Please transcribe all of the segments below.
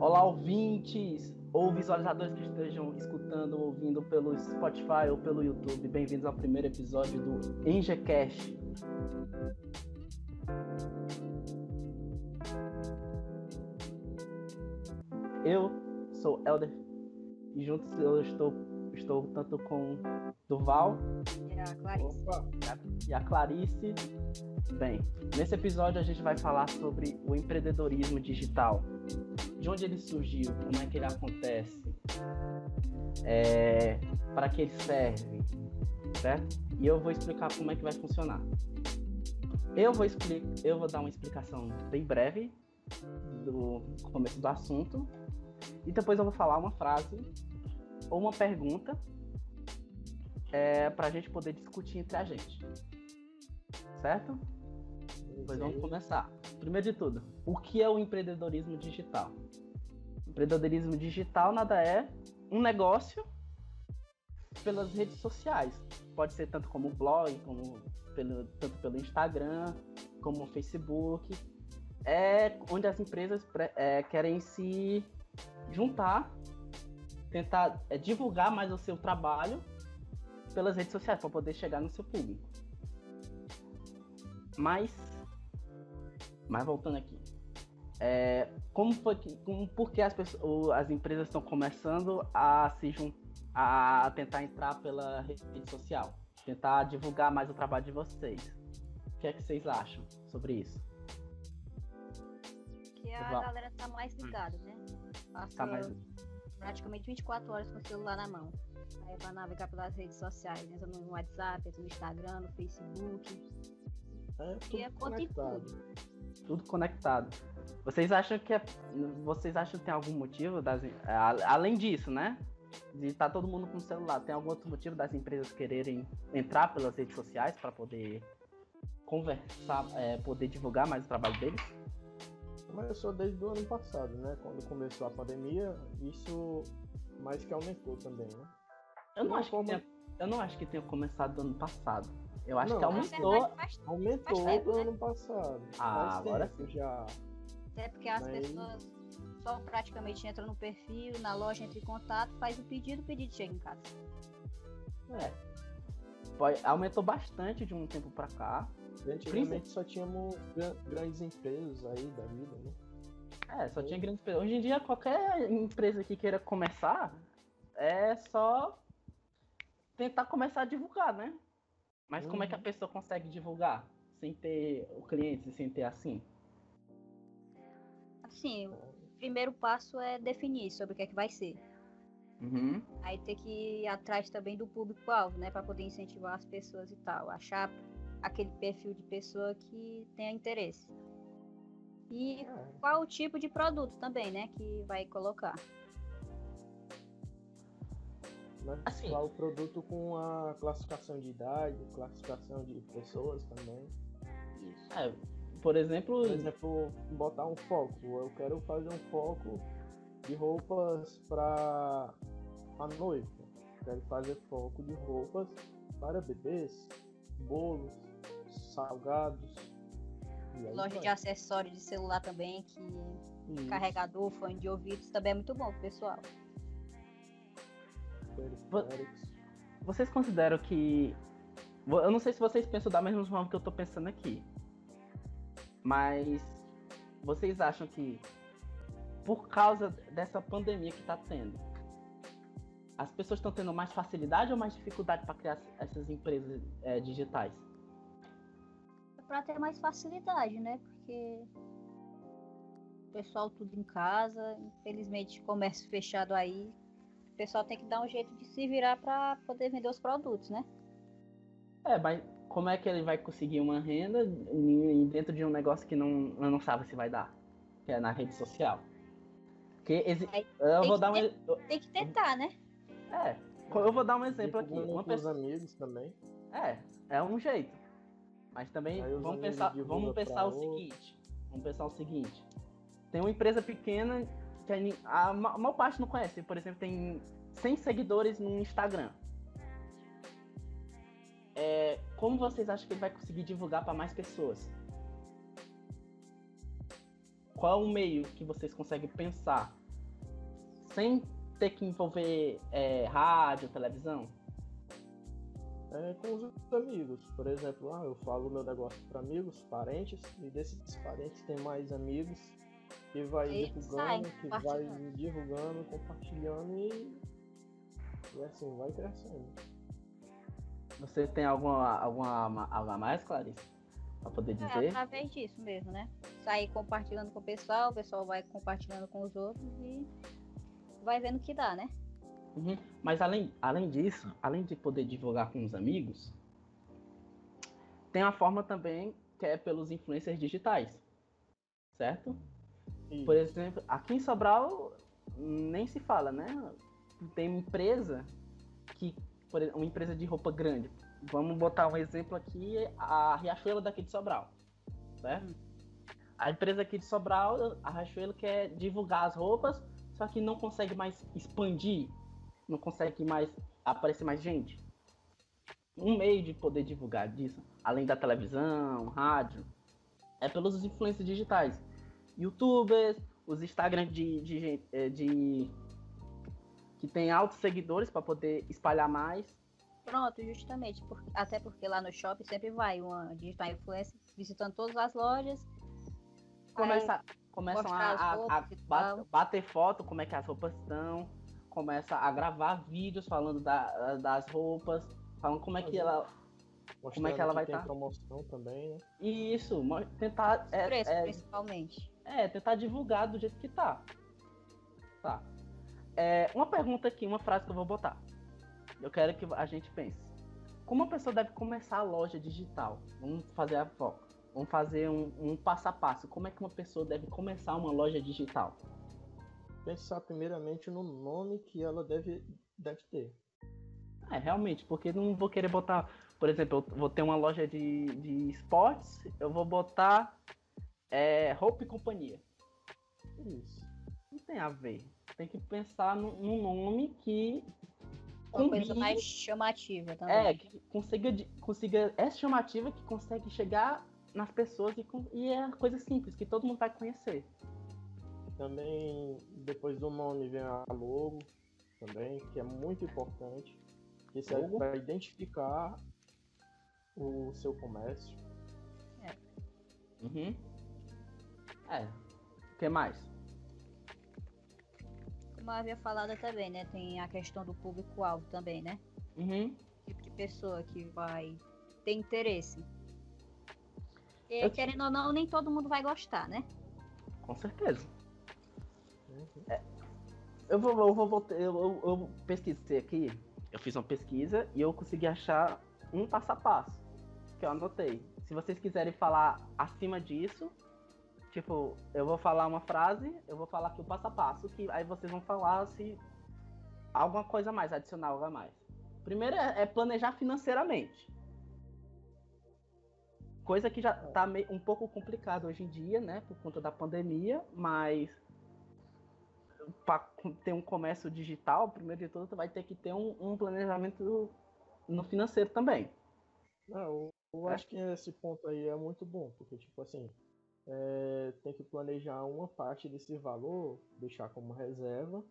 Olá, ouvintes ou visualizadores que estejam escutando ou ouvindo pelo Spotify ou pelo YouTube. Bem-vindos ao primeiro episódio do EngeCast. Eu sou Elder e juntos eu estou, estou tanto com Duval e a Clarice. E a Clarice. Bem, nesse episódio a gente vai falar sobre o empreendedorismo digital. De onde ele surgiu, como é que ele acontece, é, para que ele serve, certo? E eu vou explicar como é que vai funcionar. Eu vou, explicar, eu vou dar uma explicação bem breve do começo do assunto e depois eu vou falar uma frase ou uma pergunta é, para a gente poder discutir entre a gente. Certo? Pois vamos começar. Primeiro de tudo, o que é o empreendedorismo digital? Empreendedorismo digital nada é um negócio pelas redes sociais. Pode ser tanto como blog, como pelo, tanto pelo Instagram, como Facebook. É onde as empresas é, querem se juntar, tentar é, divulgar mais o seu trabalho pelas redes sociais para poder chegar no seu público. Mas, mas voltando aqui, é, como foi que, como, por que as, pessoas, as empresas estão começando a se a tentar entrar pela rede social, tentar divulgar mais o trabalho de vocês? O que é que vocês acham sobre isso? Que a galera tá mais ligada, né? Passa tá mais... praticamente 24 horas com o celular na mão. Aí vai navegar pelas redes sociais, entra no WhatsApp, entra no Instagram, no Facebook. É e é conectado. Tudo. Tudo conectado. Vocês acham que é, vocês acham que tem algum motivo das além disso, né? De estar tá todo mundo com o celular, tem algum outro motivo das empresas quererem entrar pelas redes sociais para poder conversar, é, poder divulgar mais o trabalho deles? Começou desde o ano passado, né? Quando começou a pandemia, isso mais que aumentou também, né? Eu não, acho, forma... que tenha, eu não acho que tenha começado do ano passado. Eu acho não, que aumentou. Aumentou tempo, do né? ano passado. Ah, agora sim. Já. Até porque as Mas... pessoas só praticamente entram no perfil, na loja, entra em contato, faz o pedido, o pedido chega em casa. É. Aumentou bastante de um tempo pra cá. Antigamente só tínhamos grandes empresas aí da vida, né? É, só tinha grandes empresas. Hoje em dia, qualquer empresa que queira começar, é só tentar começar a divulgar, né? Mas uhum. como é que a uhum. pessoa consegue divulgar sem ter o cliente, sem ter assim? Assim, o primeiro passo é definir sobre o que é que vai ser. Uhum. Aí ter que ir atrás também do público-alvo, né? Para poder incentivar as pessoas e tal. Achar aquele perfil de pessoa que tenha interesse. E é. qual o tipo de produto também, né? Que vai colocar. Né? Assim. Qual o produto com a classificação de idade, classificação de pessoas também. Isso. É, por exemplo. Por exemplo, botar um foco. Eu quero fazer um foco de roupas para a noiva. Quero fazer foco de roupas para bebês, bolos, salgados. Loja vai. de acessórios de celular também, que Isso. carregador, fone de ouvidos também é muito bom pro pessoal. Vocês consideram que. Eu não sei se vocês pensam da mesma forma que eu tô pensando aqui. Mas vocês acham que por causa dessa pandemia que tá tendo, as pessoas estão tendo mais facilidade ou mais dificuldade para criar essas empresas é, digitais? É para ter mais facilidade, né? Porque o pessoal tudo em casa, infelizmente comércio fechado aí, pessoal tem que dar um jeito de se virar para poder vender os produtos, né? É, mas como é que ele vai conseguir uma renda dentro de um negócio que não, não sabe se vai dar? Que é na rede social. Porque exi... eu vou dar um... Tem que tentar, né? É, eu vou dar um exemplo aqui. Uma pessoa... amigos também. É, é um jeito. Mas também vamos pensar, vamos pensar o outro. seguinte. Vamos pensar o seguinte. Tem uma empresa pequena que a, a maior parte não conhece. Por exemplo, tem 100 seguidores no Instagram. É, como vocês acham que ele vai conseguir divulgar para mais pessoas? Qual o meio que vocês conseguem pensar sem ter que envolver é, rádio, televisão? É, com os amigos, por exemplo, ah, eu falo meu negócio para amigos, parentes, e desses parentes tem mais amigos que vai divulgando, que vai divulgando, compartilhando e, e assim vai crescendo. Você tem alguma, alguma algo a mais, Clarice? Pra poder é, dizer? É, através disso mesmo, né? Sair compartilhando com o pessoal, o pessoal vai compartilhando com os outros e vai vendo o que dá, né? Uhum. Mas além, além disso, além de poder divulgar com os amigos, tem a forma também que é pelos influencers digitais, certo? Sim. Por exemplo, aqui em Sobral nem se fala, né? Tem empresa que, por exemplo, uma empresa de roupa grande. Vamos botar um exemplo aqui, a Riachuelo daqui de Sobral, certo? Hum. A empresa aqui de Sobral, a Riachuelo quer divulgar as roupas, só que não consegue mais expandir não consegue mais aparecer mais gente. Um meio de poder divulgar disso, além da televisão, rádio, é pelos influências digitais. Youtubers, os Instagram de, de, eh, de, de que tem altos seguidores para poder espalhar mais. Pronto, justamente. Por, até porque lá no shopping sempre vai uma digital influencer visitando todas as lojas. Começa, começam a, a, a bater foto, como é que as roupas estão começa a gravar vídeos falando da, das roupas, falando como é que ela. como é que ela vai estar. Tá. promoção também, né? Isso, tentar. É, preço, é, principalmente. É, tentar divulgar do jeito que tá. Tá. É, uma pergunta aqui, uma frase que eu vou botar. Eu quero que a gente pense. Como uma pessoa deve começar a loja digital? Vamos fazer a foco. Vamos fazer um, um passo a passo. Como é que uma pessoa deve começar uma loja digital? pensar primeiramente no nome que ela deve, deve ter. É, realmente, porque não vou querer botar, por exemplo, eu vou ter uma loja de, de esportes, eu vou botar é, roupa e companhia. Isso. Não tem a ver. Tem que pensar num nome que. Uma combine, coisa mais chamativa também. É, que consiga, consiga. É chamativa que consegue chegar nas pessoas e, e é coisa simples, que todo mundo vai conhecer. Também, depois do nome, vem a logo, também, que é muito importante, que serve para identificar o seu comércio. É. Uhum. É. O que mais? Como eu havia falado também, né? Tem a questão do público-alvo também, né? Uhum. Tipo de pessoa que vai ter interesse. E, eu... querendo ou não, nem todo mundo vai gostar, né? Com certeza. É, eu vou, eu vou, eu, eu, eu pesquisei aqui, eu fiz uma pesquisa e eu consegui achar um passo a passo que eu anotei. Se vocês quiserem falar acima disso, tipo, eu vou falar uma frase, eu vou falar aqui o passo a passo, que aí vocês vão falar se alguma coisa mais, adicionar algo a mais. Primeiro é, é planejar financeiramente. Coisa que já tá meio, um pouco complicado hoje em dia, né, por conta da pandemia, mas para ter um comércio digital, primeiro de tudo, tu vai ter que ter um, um planejamento no financeiro também. Não, eu, eu é. acho que esse ponto aí é muito bom, porque, tipo assim, é, tem que planejar uma parte desse valor, deixar como reserva,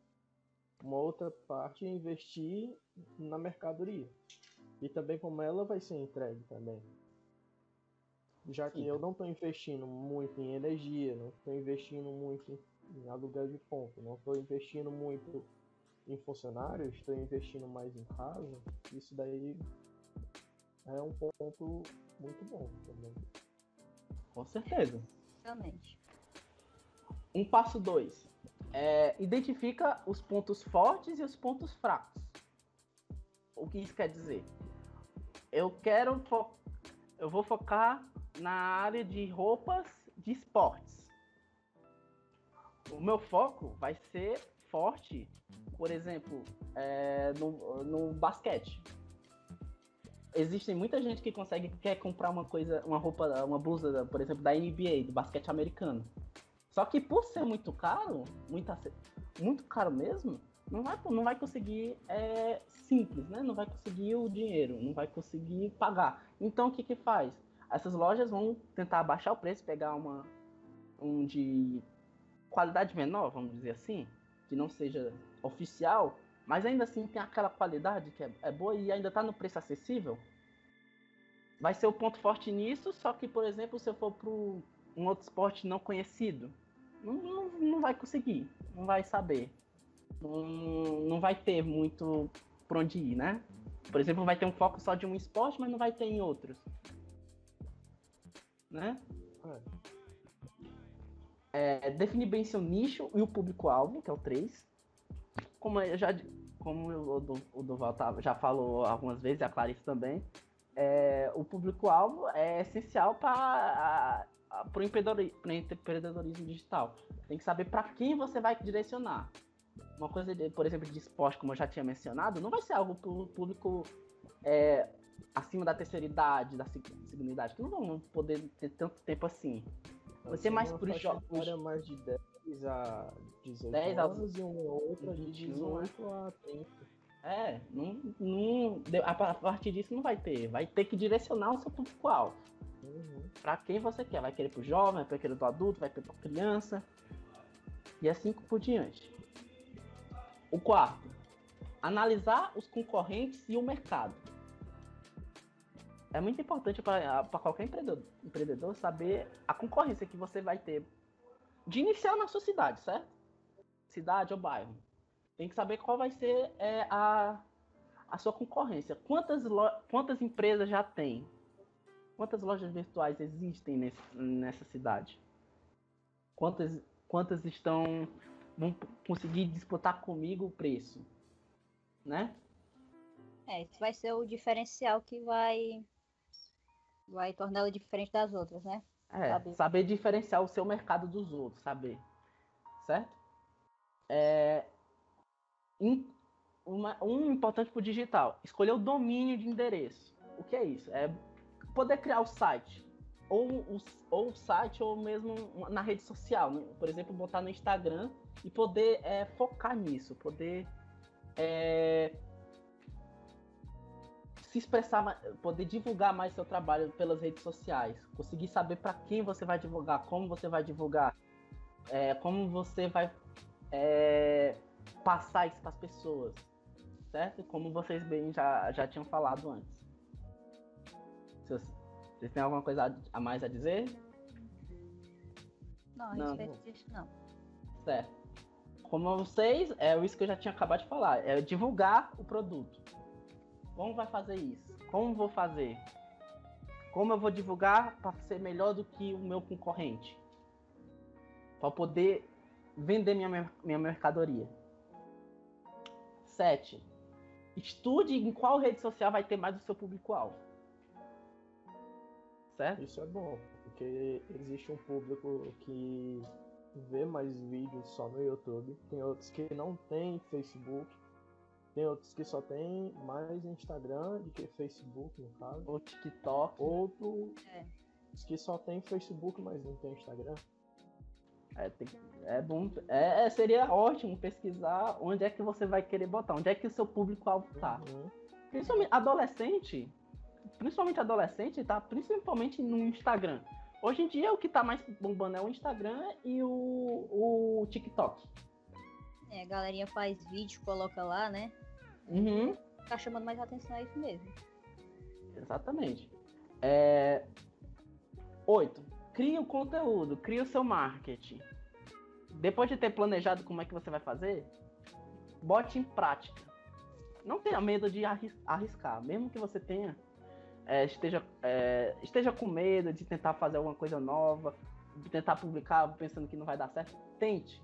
uma outra parte investir na mercadoria. E também como ela vai ser entregue também. Já que Sim. eu não estou investindo muito em energia, não estou investindo muito em aluguel de ponto. Não estou investindo muito em funcionários, estou investindo mais em casa. Isso daí é um ponto muito bom também. Com certeza. Realmente. Um passo dois. É, identifica os pontos fortes e os pontos fracos. O que isso quer dizer? Eu quero eu vou focar na área de roupas de esportes o meu foco vai ser forte, por exemplo, é, no, no basquete. Existem muita gente que consegue quer comprar uma coisa, uma roupa, uma blusa, por exemplo, da NBA, do basquete americano. Só que por ser muito caro, muito, muito caro mesmo, não vai, não vai conseguir é, simples, né? Não vai conseguir o dinheiro, não vai conseguir pagar. Então o que que faz? Essas lojas vão tentar baixar o preço, pegar uma um de qualidade menor, vamos dizer assim, que não seja oficial, mas ainda assim tem aquela qualidade que é, é boa e ainda está no preço acessível, vai ser o ponto forte nisso, só que, por exemplo, se eu for para um outro esporte não conhecido, não, não, não vai conseguir, não vai saber. Não, não vai ter muito por onde ir, né? Por exemplo, vai ter um foco só de um esporte, mas não vai ter em outros. Né? É. É, definir bem seu nicho e o público-alvo, que é o 3. Como eu já como o, Duval já falou algumas vezes, a Clarice também, é, o público-alvo é essencial para o empreendedorismo digital. Tem que saber para quem você vai direcionar. Uma coisa, de, por exemplo, de esporte, como eu já tinha mencionado, não vai ser algo para o público é, acima da terceira idade, da segunda idade, que não vão poder ter tanto tempo assim. Vai ser mais para os jovens. mais de 10 a 18 10 anos a... e uma outra de 18 a 30. É, não, não, a partir disso não vai ter. Vai ter que direcionar o seu público-alvo. Uhum. Para quem você quer. Vai querer pro jovem, vai querer pro adulto, vai querer pro criança. E assim por diante. O quarto, analisar os concorrentes e o mercado. É muito importante para qualquer empreendedor, empreendedor saber a concorrência que você vai ter de iniciar na sua cidade, certo? Cidade ou bairro. Tem que saber qual vai ser é, a, a sua concorrência. Quantas, quantas empresas já tem? Quantas lojas virtuais existem nesse, nessa cidade? Quantas, quantas estão vão conseguir disputar comigo o preço? Né? É, isso vai ser o diferencial que vai vai torná-la diferente das outras, né? É, saber. saber diferenciar o seu mercado dos outros, saber. Certo? É, uma, um importante para o digital, escolher o domínio de endereço. O que é isso? É poder criar o site, ou o, ou o site, ou mesmo na rede social, né? por exemplo, botar no Instagram e poder é, focar nisso, poder é, se expressar, poder divulgar mais seu trabalho pelas redes sociais, conseguir saber para quem você vai divulgar, como você vai divulgar, é, como você vai é, passar isso para as pessoas, certo? Como vocês bem já, já tinham falado antes. Vocês, vocês têm alguma coisa a mais a dizer? Não, não. disso não. Certo. Como vocês, é isso que eu já tinha acabado de falar, é divulgar o produto. Como vai fazer isso? Como vou fazer? Como eu vou divulgar para ser melhor do que o meu concorrente? Para poder vender minha, minha mercadoria. 7. Estude em qual rede social vai ter mais o seu público-alvo. Certo? Isso é bom, porque existe um público que vê mais vídeos só no YouTube, tem outros que não tem Facebook, tem outros que só tem mais Instagram do que Facebook, no caso. Ou TikTok. Outros é. que só tem Facebook, mas não tem Instagram. É, tem, é bom. É, é, seria ótimo pesquisar onde é que você vai querer botar, onde é que o seu público-alvo tá. Uhum. Principalmente adolescente, principalmente adolescente, tá? Principalmente no Instagram. Hoje em dia o que tá mais bombando é o Instagram e o, o TikTok. É, a galerinha faz vídeo, coloca lá, né? Uhum. Tá chamando mais atenção a isso mesmo. Exatamente. É... Oito. Crie o conteúdo, crie o seu marketing depois de ter planejado como é que você vai fazer, bote em prática. Não tenha medo de arriscar, mesmo que você tenha é, esteja, é, esteja com medo de tentar fazer alguma coisa nova, de tentar publicar pensando que não vai dar certo, tente.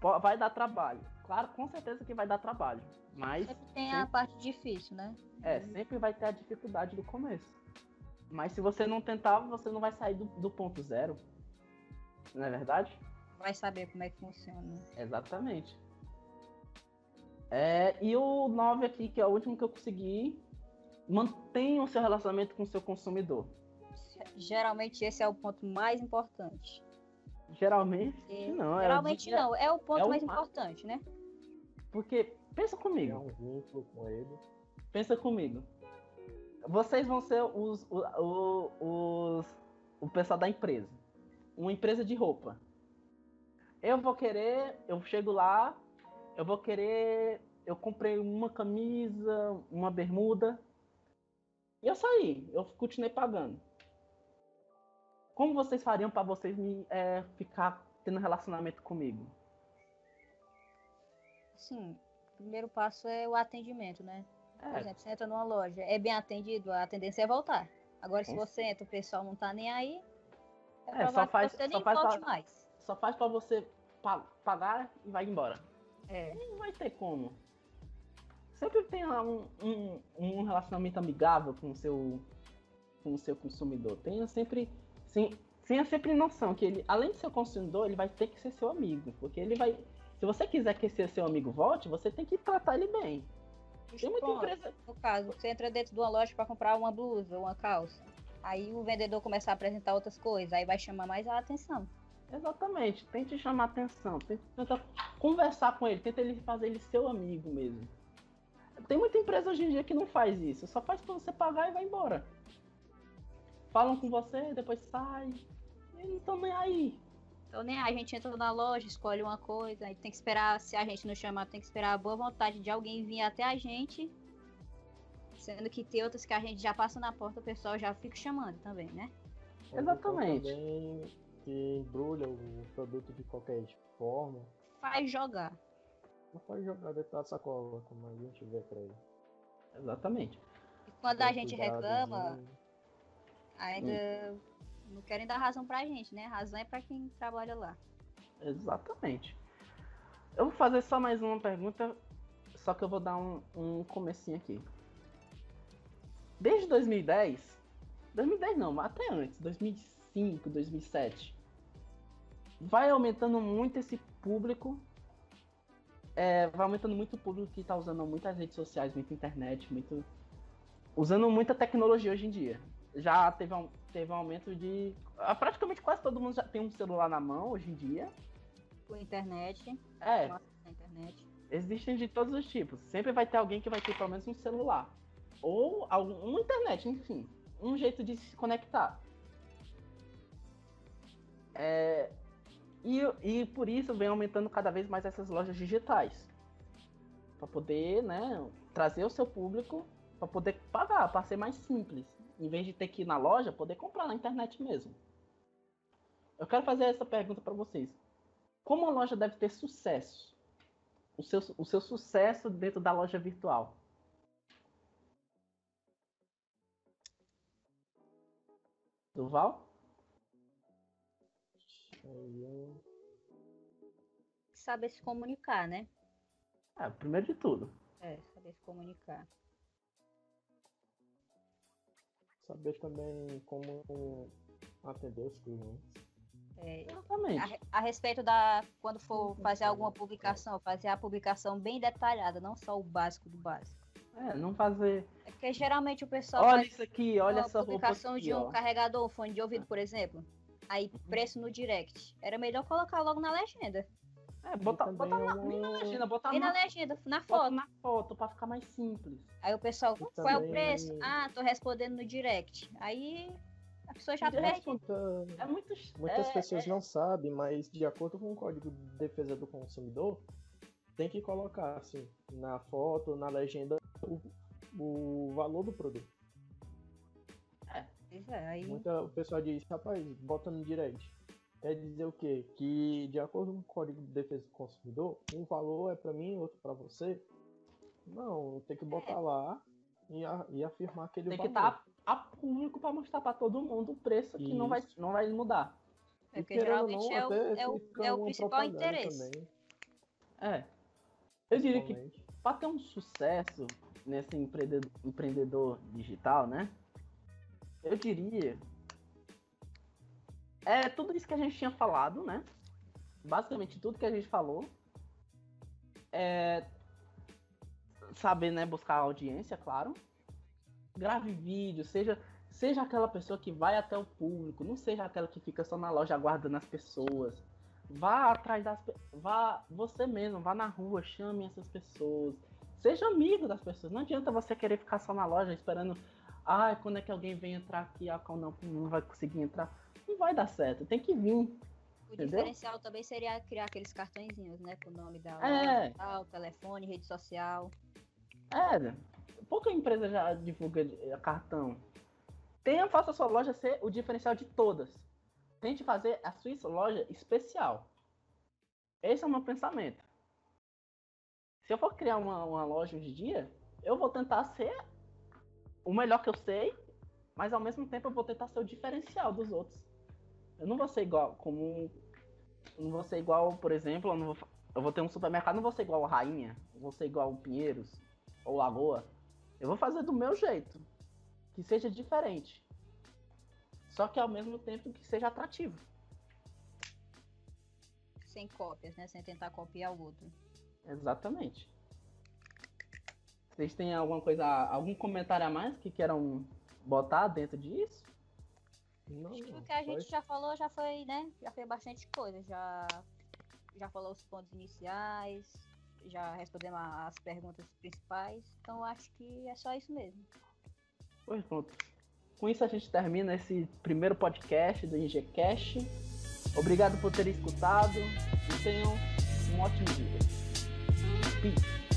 Vai dar trabalho. Claro, com certeza que vai dar trabalho. Mas. Sempre tem sempre... a parte difícil, né? É, sempre vai ter a dificuldade do começo. Mas se você não tentar, você não vai sair do, do ponto zero não é verdade? Vai saber como é que funciona. Exatamente. É, e o 9 aqui, que é o último que eu consegui, mantenha o seu relacionamento com o seu consumidor. Geralmente esse é o ponto mais importante. Geralmente é, não. Geralmente é, não, é o ponto é mais importante, né? Porque, pensa comigo. É um vínculo com ele. Pensa comigo. Vocês vão ser os, os, os, o pessoal da empresa uma empresa de roupa. eu vou querer, eu chego lá, eu vou querer, eu comprei uma camisa, uma bermuda, e eu saí, eu continuei pagando. Como vocês fariam para vocês me é, ficar tendo relacionamento comigo? Sim, o primeiro passo é o atendimento, né? Por É, exemplo, você entra numa loja, é bem atendido, a tendência é voltar. Agora, se você entra, o pessoal não tá nem aí, é, É, só faz- você só faz pra- mais. só faz para você pa- pagar e vai embora. É. Não vai ter como. Sempre tem um, um, um relacionamento amigável com o seu com o seu consumidor. Tenha sempre sim, tenha sempre noção que ele, além de ser consumidor, ele vai ter que ser seu amigo, porque ele vai se você quiser que esse seu amigo volte, você tem que tratar ele bem. Tem muita empresa. No caso, você entra dentro de uma loja para comprar uma blusa, uma calça. Aí o vendedor começar a apresentar outras coisas, aí vai chamar mais a atenção. Exatamente, tente chamar atenção, tente, tenta conversar com ele, tenta ele fazer ele seu amigo mesmo. Tem muita empresa hoje em dia que não faz isso, só faz pra você pagar e vai embora. Falam com você, depois sai. E não estão nem aí. Então, nem a gente entra na loja, escolhe uma coisa, aí tem que esperar, se a gente não chamar, tem que esperar a boa vontade de alguém vir até a gente. Sendo que tem outras que a gente já passa na porta, o pessoal já fica chamando também, né? Exatamente. então Também que embrulha o produto de qualquer forma. Faz jogar. Não pode jogar dentro da sacola, como a gente vê por aí. Exatamente. E quando a gente reclama, ainda não querem dar razão pra gente, né? Razão é pra quem trabalha lá. Exatamente. Eu vou fazer só mais uma pergunta, só que eu vou dar um, um comecinho aqui. Desde 2010, 2010 não, mas até antes, 2005, 2007, vai aumentando muito esse público, é, vai aumentando muito o público que está usando muitas redes sociais, muita internet, muito usando muita tecnologia hoje em dia. Já teve um, teve um aumento de. ah, Praticamente quase todo mundo já tem um celular na mão hoje em dia. Com internet, É, nossa, internet. existem de todos os tipos. Sempre vai ter alguém que vai ter pelo menos um celular. Ou algum, uma internet, enfim. Um jeito de se conectar. É, e, e por isso vem aumentando cada vez mais essas lojas digitais. Para poder né, trazer o seu público, para poder pagar, para ser mais simples. Em vez de ter que ir na loja, poder comprar na internet mesmo. Eu quero fazer essa pergunta para vocês. Como a loja deve ter sucesso? O seu, o seu sucesso dentro da loja virtual? Duval? Saber se comunicar, né? É, primeiro de tudo. É, saber se comunicar. Saber também como atender os clientes. É, a, Exatamente. re- a respeito da. Quando for fazer alguma publicação, fazer a publicação bem detalhada, não só o básico do básico. É, não fazer. É porque geralmente o pessoal Olha faz isso aqui, olha essa roupa publicação aqui, de um ó. carregador, um fone de ouvido, por exemplo. Aí, preço no direct. Era melhor colocar logo na legenda. É, botar, também botar na, nem na legenda, botar Nem na na, legenda, na bota foto. na foto pra ficar mais simples. Aí o pessoal, E qual é o também- preço? Ah, tô respondendo no direct. Aí a pessoa já perde. É muito. Muitas é, pessoas não sabem, mas de acordo com o Código de Defesa do Consumidor, tem que colocar assim, na foto, na legenda, o, o valor do produto. Pois é, aí Muita, o pessoal diz, rapaz, bota no direct. Quer dizer o quê? Que de acordo com o Código de Defesa do Consumidor, um valor é para mim, outro para você. Não, tem que botar lá e, a- e afirmar aquele Tem que valor. estar a público pra mostrar pra todo mundo o preço que não vai, não vai mudar. é porque geralmente não, é o, é o, é o uma principal interesse. também, É. Eu diria que para ter um sucesso nesse empreendedor, empreendedor digital, né? Eu diria. É tudo isso que a gente tinha falado, né? Basicamente tudo que a gente falou. É. Saber, né? Buscar audiência, claro. Grave vídeo, seja. Seja aquela pessoa que vai até o público, não seja aquela que fica só na loja aguardando as pessoas. Vá atrás das vá você mesmo, vá na rua, chame essas pessoas. Seja amigo das pessoas. Não adianta você querer ficar só na loja esperando, ai, quando é que alguém vem entrar aqui, ah, não, não vai conseguir entrar. Não vai dar certo, tem que vir. O diferencial também seria criar aqueles cartõezinhos, né? Com o nome da É. tal, telefone, rede social. É, pouca empresa já divulga eh, cartão. Tenha, faça a sua loja ser o diferencial de todas. Tente fazer a sua loja especial. Esse é o meu pensamento. Se eu for criar uma, uma loja hoje em dia, eu vou tentar ser o melhor que eu sei, mas ao mesmo tempo eu vou tentar ser o diferencial dos outros. Eu não vou ser igual como eu não vou ser igual, por exemplo, eu, não vou, eu vou ter um supermercado, não vou ser igual a Rainha, eu vou ser igual o Pinheiros ou Lagoa. Eu vou fazer do meu jeito, que seja diferente. Só que ao mesmo tempo que seja atrativo. Sem cópias, né? Sem tentar copiar o outro. Exatamente. Vocês têm alguma coisa, algum comentário a mais que queiram botar dentro disso? Não, Acho que o que a gente já falou já foi, né? Já foi bastante coisa. Já, já falou os pontos iniciais, já respondemos as perguntas principais. Então acho que é só isso mesmo. Pois pronto. Com isso a gente termina esse primeiro podcast do IGCast. Obrigado por terem escutado e tenham um ótimo dia. Peace.